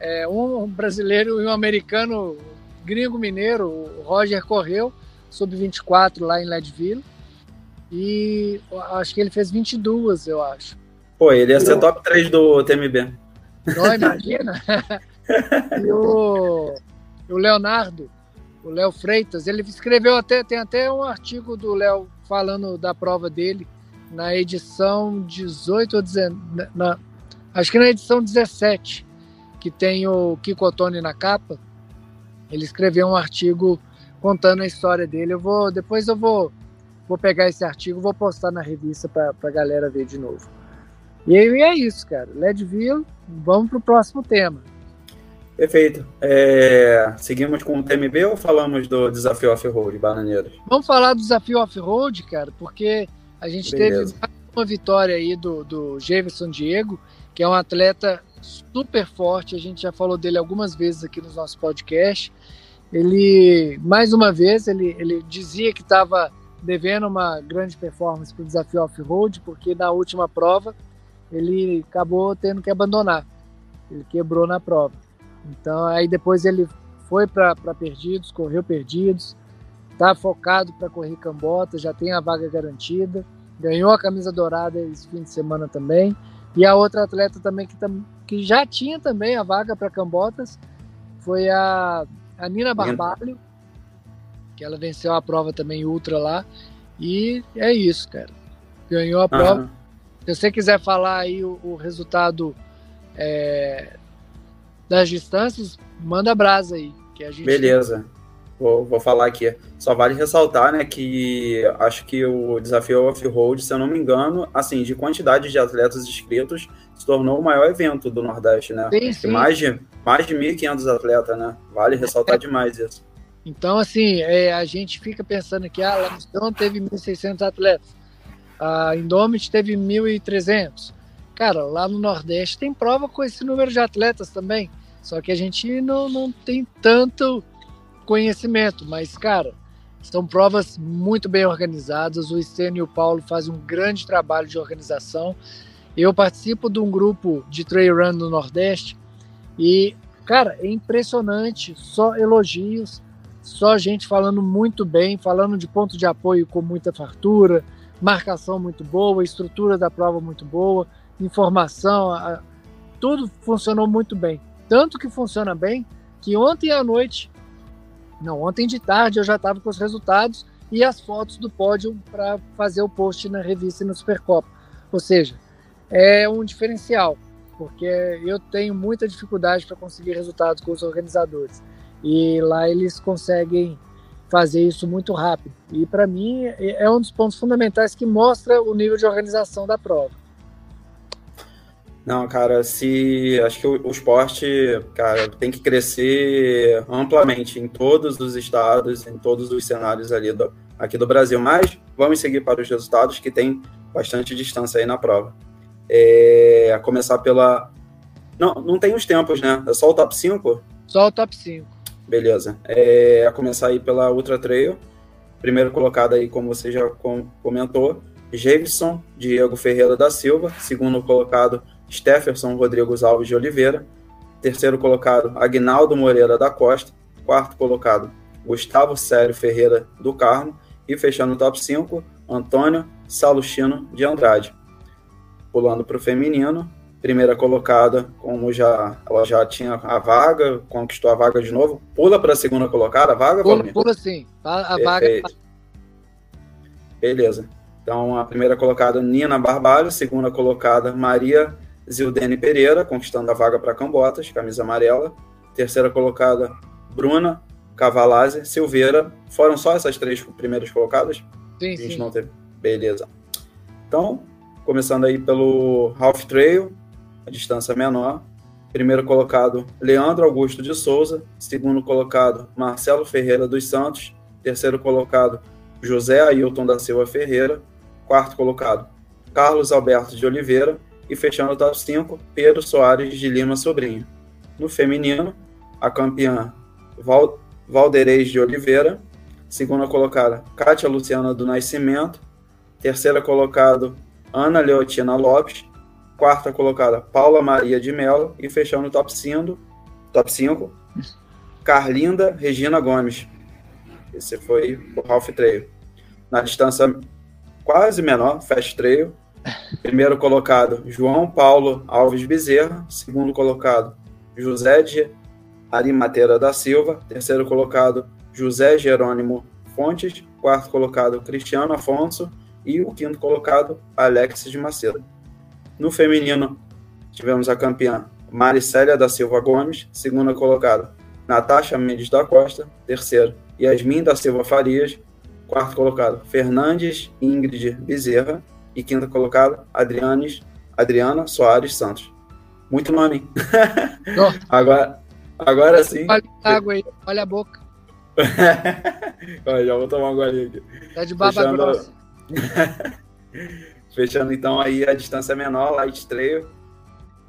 é, um brasileiro e um americano, gringo mineiro, o Roger correu, sub-24 lá em Leadville. E acho que ele fez 22, eu acho. Pô, ele ia ser top 3 do TMB. Não, imagina. e o, o Leonardo, o Léo Freitas, ele escreveu até, tem até um artigo do Léo falando da prova dele na edição 18 ou 19, na, acho que na edição 17, que tem o Kiko Ottoni na capa, ele escreveu um artigo contando a história dele. Eu vou, depois eu vou, vou pegar esse artigo, vou postar na revista para a galera ver de novo. E aí é isso, cara. Leadville, vamos para o próximo tema. Perfeito. É, seguimos com o TMB ou falamos do desafio off-road, Bananeiras? Vamos falar do desafio off-road, cara, porque a gente Beleza. teve uma vitória aí do, do Jefferson Diego, que é um atleta super forte, a gente já falou dele algumas vezes aqui nos nossos podcasts. Ele, mais uma vez, ele, ele dizia que estava devendo uma grande performance para o desafio off-road, porque na última prova ele acabou tendo que abandonar. Ele quebrou na prova. Então, aí depois ele foi para Perdidos, correu Perdidos, está focado para correr Cambota, já tem a vaga garantida, ganhou a camisa dourada esse fim de semana também. E a outra atleta também que, que já tinha também a vaga para Cambotas foi a, a Nina Barbalho, que ela venceu a prova também ultra lá. E é isso, cara. Ganhou a prova. Uhum. Se você quiser falar aí o, o resultado é, das distâncias, manda brasa aí. Que a gente Beleza. Vou, vou falar aqui. Só vale ressaltar, né, que acho que o desafio off-road, se eu não me engano, assim, de quantidade de atletas inscritos, se tornou o maior evento do Nordeste, né? Sim, sim. Mais de, mais de 1.500 atletas, né? Vale ressaltar é. demais isso. Então, assim, é, a gente fica pensando que a Lamstone teve 1.600 atletas, a Indomit teve 1.300. Cara, lá no Nordeste tem prova com esse número de atletas também, só que a gente não, não tem tanto conhecimento, mas, cara, são provas muito bem organizadas. O Estênio e o Paulo fazem um grande trabalho de organização. Eu participo de um grupo de trail run no Nordeste e, cara, é impressionante. Só elogios, só gente falando muito bem, falando de ponto de apoio com muita fartura, marcação muito boa, estrutura da prova muito boa, informação, tudo funcionou muito bem. Tanto que funciona bem que ontem à noite não, ontem de tarde eu já estava com os resultados e as fotos do pódio para fazer o post na revista e no Supercopa. Ou seja, é um diferencial, porque eu tenho muita dificuldade para conseguir resultados com os organizadores. E lá eles conseguem fazer isso muito rápido. E para mim é um dos pontos fundamentais que mostra o nível de organização da prova. Não, cara, se acho que o, o, esporte, cara, tem que crescer amplamente em todos os estados, em todos os cenários ali do, aqui do Brasil. Mas vamos seguir para os resultados que tem bastante distância aí na prova. É, a começar pela não, não tem os tempos, né? É só o top 5? Só o top 5. Beleza. É, a começar aí pela Ultra Trail. Primeiro colocado aí, como você já comentou, Jefferson Diego Ferreira da Silva. Segundo colocado, Stefferson Rodrigues Alves de Oliveira. Terceiro colocado, Agnaldo Moreira da Costa. Quarto colocado, Gustavo Célio Ferreira do Carmo. E fechando o top 5, Antônio Saluchino de Andrade. Pulando para o feminino, primeira colocada, como já ela já tinha a vaga, conquistou a vaga de novo, pula para a segunda colocada, a vaga? Pula, pula sim, a, a vaga. Beleza. Então, a primeira colocada, Nina Barbalho, segunda colocada, Maria Zildene Pereira, conquistando a vaga para Cambotas, camisa amarela. Terceira colocada, Bruna Cavalazzi Silveira. Foram só essas três primeiras colocadas? Sim, a gente sim. não teve. Beleza. Então, começando aí pelo Half Trail, a distância menor. Primeiro colocado, Leandro Augusto de Souza. Segundo colocado, Marcelo Ferreira dos Santos. Terceiro colocado, José Ailton da Silva Ferreira. Quarto colocado, Carlos Alberto de Oliveira e fechando o top 5, Pedro Soares de Lima Sobrinho. No feminino, a campeã Val, Valderez de Oliveira, segunda colocada Kátia Luciana do Nascimento, terceira colocada Ana Leotina Lopes, quarta colocada Paula Maria de Mello e fechando o top 5, top 5 Carlinda Regina Gomes. Esse foi o Half Trail. Na distância quase menor, Fast Trail, Primeiro colocado, João Paulo Alves Bezerra. Segundo colocado, José de Arimateira da Silva. Terceiro colocado, José Jerônimo Fontes, quarto colocado Cristiano Afonso e o quinto colocado Alex de Macedo. No feminino, tivemos a campeã Maricélia da Silva Gomes, segunda colocada Natasha Mendes da Costa, terceiro Yasmin da Silva Farias, quarto colocado Fernandes Ingrid Bezerra e quinta colocada Adrianes, Adriana Soares Santos. Muito nome. agora, agora sim. Olha a água aí, olha a boca. já vou tomar um golinho aqui. Tá de baba Fechando... grossa. Fechando então aí a distância menor, light trail.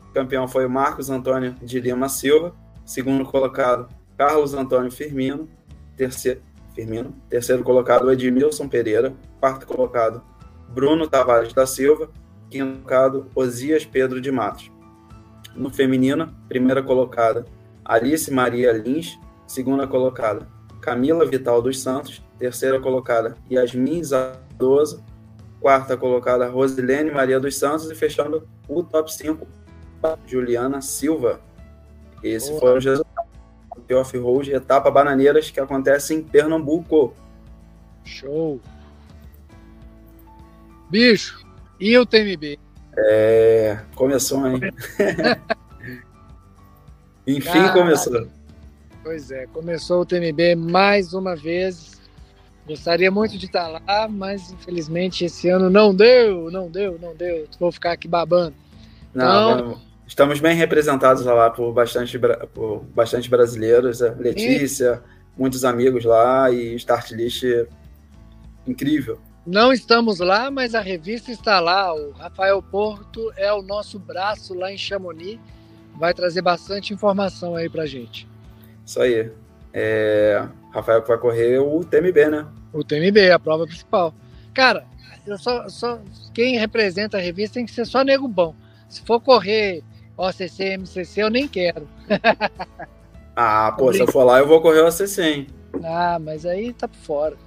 O campeão foi o Marcos Antônio de Lima Silva. Segundo colocado, Carlos Antônio Firmino. Terceiro, Firmino. Terceiro colocado, Edmilson Pereira. Quarto colocado, Bruno Tavares da Silva. Quinto colocado, Osias Pedro de Matos. No feminino, primeira colocada, Alice Maria Lins. Segunda colocada, Camila Vital dos Santos. Terceira colocada, Yasmin Zadoso. Quarta colocada, Rosilene Maria dos Santos. E fechando o top 5, Juliana Silva. Esse Boa. foi o resultado do Off-Road Etapa Bananeiras que acontece em Pernambuco. Show! Bicho, e o TMB? É, começou, hein? Enfim, Caraca. começou. Pois é, começou o TMB mais uma vez. Gostaria muito de estar lá, mas infelizmente esse ano não deu, não deu, não deu. Vou ficar aqui babando. Não, então, estamos bem representados lá por bastante, por bastante brasileiros. Letícia, e... muitos amigos lá e start list incrível. Não estamos lá, mas a revista está lá. O Rafael Porto é o nosso braço lá em Chamonix. Vai trazer bastante informação aí pra gente. Isso aí. É... Rafael vai correr o TMB, né? O TMB, a prova principal. Cara, eu só, só quem representa a revista tem que ser só nego bom. Se for correr OCC, MCC, eu nem quero. ah, pô, se eu for lá, eu vou correr o OCC, hein? Ah, mas aí tá por fora.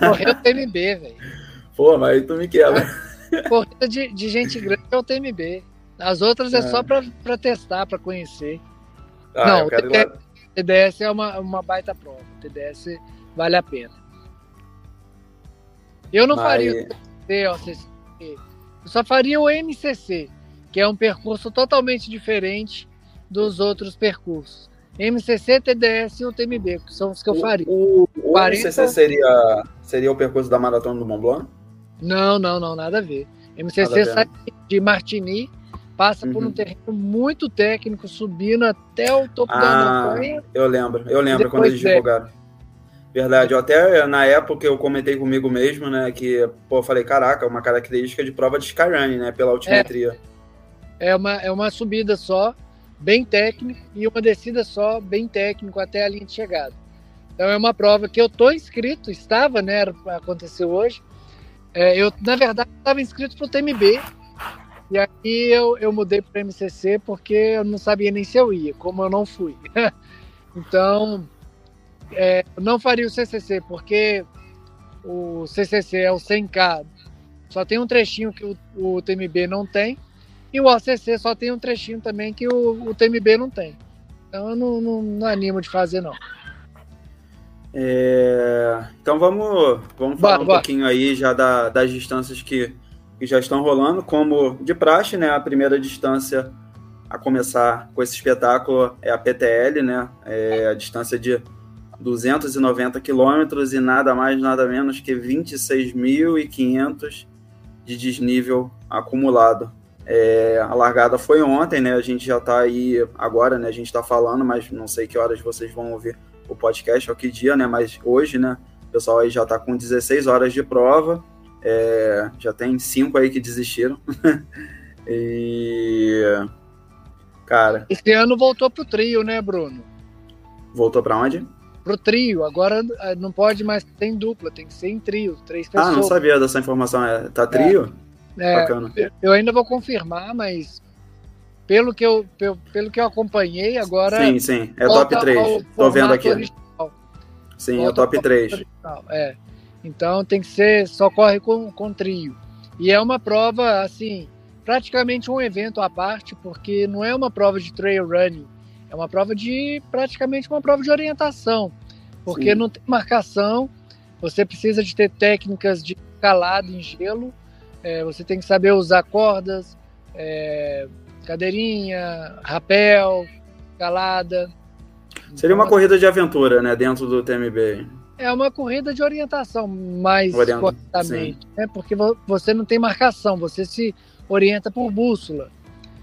Correr o TMB, velho. Pô, mas aí tu me quebra. Corrida de, de gente grande é o TMB. As outras é, é só pra, pra testar, pra conhecer. Ah, Não, o TDS, TDS, é uma, uma baita prova. O TDS vale a pena. Eu não mas... faria o TDS, eu só faria o MCC, que é um percurso totalmente diferente dos outros percursos. MCC, TDS e o TMB, que são os que eu faria. O, o, 40... MCC seria, seria o percurso da Maratona do Mont Blanc? Não, não, não, nada a ver. MCC a sai de Martigny, passa uhum. por um uhum. terreno muito técnico, subindo até o topo ah, da montanha. Eu lembro, eu lembro quando eles divulgaram. Verdade, eu até na época eu comentei comigo mesmo, né, que, pô, eu falei, caraca, uma característica de prova de Skyrunning, né, pela altimetria. É, é, uma, é uma subida só, bem técnico e uma descida só, bem técnico até a linha de chegada. Então é uma prova que eu tô inscrito, estava, né? Aconteceu hoje. É, eu, na verdade, estava inscrito para o TMB. E aí eu, eu mudei para o MCC porque eu não sabia nem se eu ia, como eu não fui. então, é, não faria o CCC porque o CCC é o 100K. Só tem um trechinho que o, o TMB não tem. E o OCC só tem um trechinho também que o, o TMB não tem. Então eu não, não, não animo de fazer, não. É... Então vamos, vamos falar um pouquinho aí já da, das distâncias que, que já estão rolando. Como de praxe, né? A primeira distância a começar com esse espetáculo é a PTL, né? É a distância de 290 quilômetros e nada mais, nada menos que 26.500 de desnível acumulado. É, a largada foi ontem, né? A gente já está aí agora, né? A gente está falando, mas não sei que horas vocês vão ouvir o podcast, ou que dia, né? Mas hoje, né? O pessoal aí já está com 16 horas de prova. É, já tem cinco aí que desistiram. e. Cara. Esse ano voltou pro trio, né, Bruno? Voltou para onde? Pro trio. Agora eh, não pode mais ter em dupla, tem que ser em trio, três pessoas. Ah, não sabia dessa informação. É, tá trio? É. É. Eu ainda vou confirmar, mas pelo que eu, pelo, pelo que eu acompanhei agora. Sim, sim, é top 3. Tô vendo aqui. Original. Sim, volta é o top 3. Original. É. Então tem que ser, só corre com, com trio. E é uma prova, assim, praticamente um evento à parte, porque não é uma prova de trail running, é uma prova de praticamente uma prova de orientação. porque Sim. não tem marcação, você precisa de ter técnicas de calado em gelo, é, você tem que saber usar cordas, é, cadeirinha, rapel, calada. Seria uma então, corrida de aventura, né, dentro do TMB. É uma corrida de orientação, mais corretamente, né? Porque você não tem marcação, você se orienta por bússola.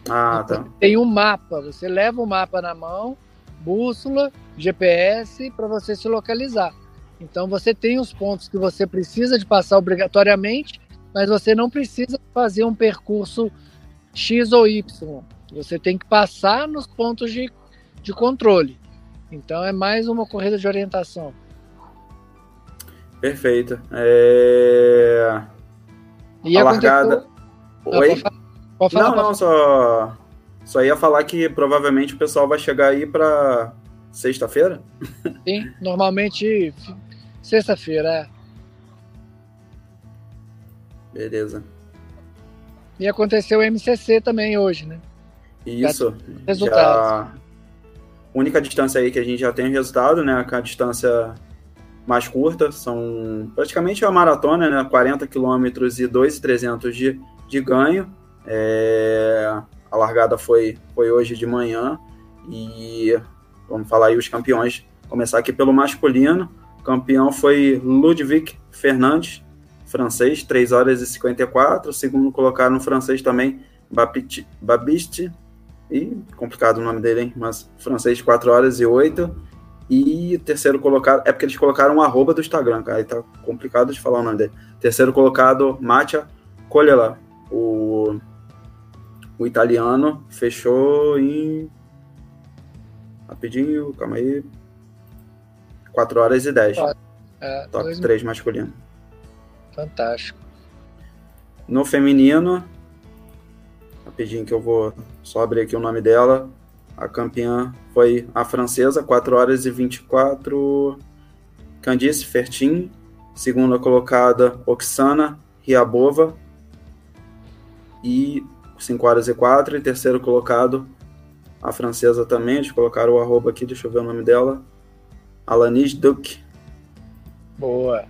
Ah, então, tá. Tem um mapa, você leva o mapa na mão, bússola, GPS para você se localizar. Então você tem os pontos que você precisa de passar obrigatoriamente, mas você não precisa fazer um percurso X ou Y. Você tem que passar nos pontos de, de controle. Então é mais uma corrida de orientação. Perfeito. É... E a largada. Oi? pode falar, não, não, só... só ia falar que provavelmente o pessoal vai chegar aí para sexta-feira. Sim, normalmente sexta-feira, é. Beleza. E aconteceu o MCC também hoje, né? Isso. Resultados. Já... Única distância aí que a gente já tem resultado, né? A distância mais curta, são praticamente uma maratona, né? 40 quilômetros e 2,300 de, de ganho. É, a largada foi, foi hoje de manhã e vamos falar aí os campeões. Começar aqui pelo masculino. O campeão foi Ludwig Fernandes, francês, 3 horas e 54. O segundo colocado no francês também, Babiste. E complicado o nome dele, hein? Mas francês, 4 horas e 8 e terceiro colocado, é porque eles colocaram um arroba do Instagram, cara, aí tá complicado de falar o nome dele. Terceiro colocado, Mattia Colela. O, o italiano fechou em. Rapidinho, calma aí. 4 horas e 10. É, Top dois... 3 masculino. Fantástico. No feminino, rapidinho que eu vou só abrir aqui o nome dela. A campeã foi a francesa, 4 horas e 24. Candice Fertin. Segunda colocada, Oksana Riabova. E 5 horas e 4. E terceiro colocado, a francesa também. Eles colocaram o arroba aqui, deixa eu ver o nome dela. Alanis Duc. Boa.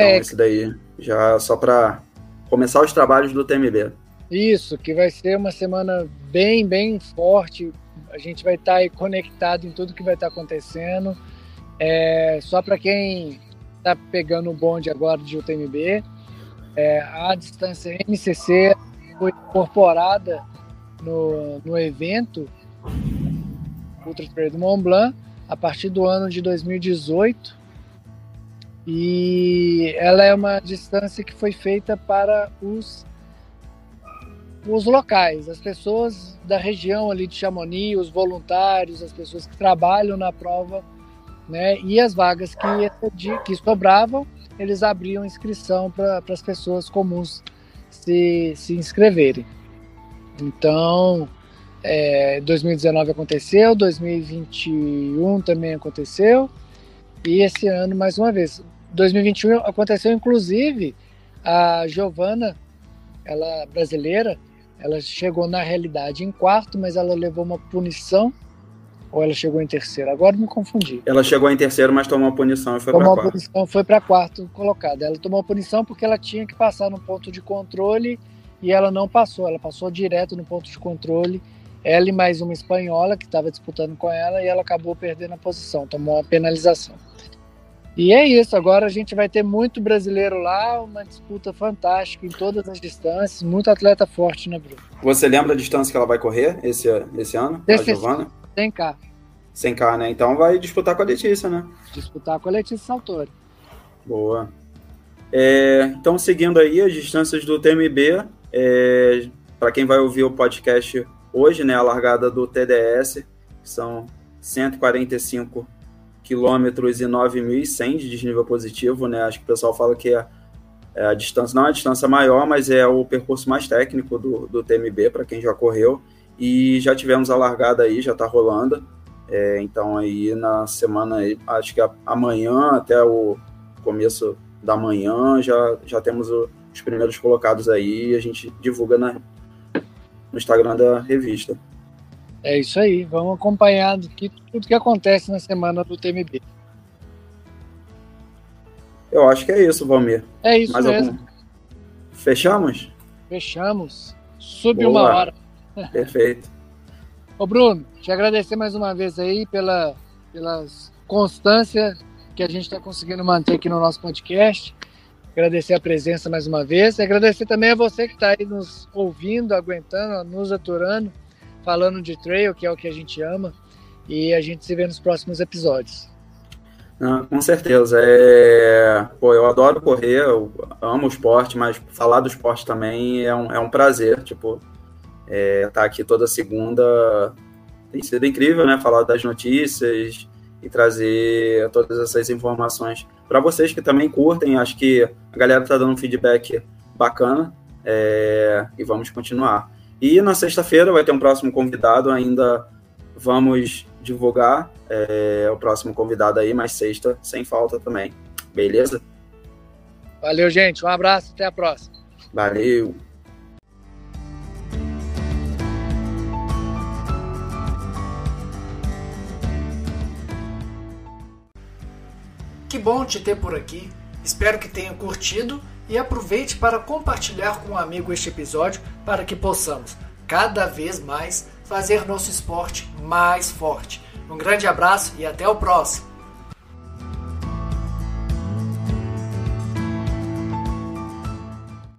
Então, é... esse daí, já só para começar os trabalhos do TMB. Isso, que vai ser uma semana bem, bem forte. A gente vai estar tá aí conectado em tudo que vai estar tá acontecendo. É, só para quem está pegando o bonde agora de UTMB, é, a distância MCC foi incorporada no, no evento Ultra Trail do Mont Blanc a partir do ano de 2018 e ela é uma distância que foi feita para os os locais, as pessoas da região ali de Chamonix, os voluntários, as pessoas que trabalham na prova, né? E as vagas que, que sobravam, eles abriam inscrição para as pessoas comuns se, se inscreverem. Então, é, 2019 aconteceu, 2021 também aconteceu, e esse ano mais uma vez. 2021 aconteceu inclusive a Giovana, ela brasileira, ela chegou na realidade em quarto, mas ela levou uma punição. Ou ela chegou em terceiro? Agora me confundi. Ela chegou em terceiro, mas tomou uma punição e foi para quarto. Punição, foi para quarto colocada. Ela tomou punição porque ela tinha que passar no ponto de controle e ela não passou. Ela passou direto no ponto de controle. Ela e mais uma espanhola que estava disputando com ela e ela acabou perdendo a posição. Tomou uma penalização. E é isso, agora a gente vai ter muito brasileiro lá, uma disputa fantástica em todas as distâncias, muito atleta forte, né, Bruno? Você lembra a distância que ela vai correr esse, esse ano, a Giovana? 100K. 100K, né? Então vai disputar com a Letícia, né? Disputar com a Letícia Saltori. Boa. É, então, seguindo aí as distâncias do TMB, é, para quem vai ouvir o podcast hoje, né, a largada do TDS, são 145 quilômetros e 9.100 de desnível positivo, né? Acho que o pessoal fala que é, é, a distância não é a distância maior, mas é o percurso mais técnico do, do TMB para quem já correu. E já tivemos a largada aí, já está rolando. É, então aí na semana, acho que amanhã até o começo da manhã já, já temos o, os primeiros colocados aí e a gente divulga na, no Instagram da revista. É isso aí, vamos acompanhando aqui tudo que acontece na semana do TMB. Eu acho que é isso, Valmir. É isso Mais mesmo. Algum... Fechamos? Fechamos. Sub uma hora. Perfeito. Ô Bruno, te agradecer mais uma vez aí pela, pela constância que a gente está conseguindo manter aqui no nosso podcast. Agradecer a presença mais uma vez. E agradecer também a você que está aí nos ouvindo, aguentando, nos aturando, falando de trail, que é o que a gente ama. E a gente se vê nos próximos episódios. Ah, com certeza. É... Pô, eu adoro correr, eu amo o esporte, mas falar do esporte também é um, é um prazer. Tipo, é, tá aqui toda segunda tem sido incrível, né? Falar das notícias e trazer todas essas informações para vocês que também curtem. Acho que a galera está dando um feedback bacana é... e vamos continuar. E na sexta-feira vai ter um próximo convidado, ainda vamos divulgar é, o próximo convidado aí, mas sexta, sem falta também. Beleza? Valeu, gente. Um abraço, até a próxima. Valeu. Que bom te ter por aqui. Espero que tenha curtido e aproveite para compartilhar com um amigo este episódio para que possamos cada vez mais fazer nosso esporte mais forte. Um grande abraço e até o próximo!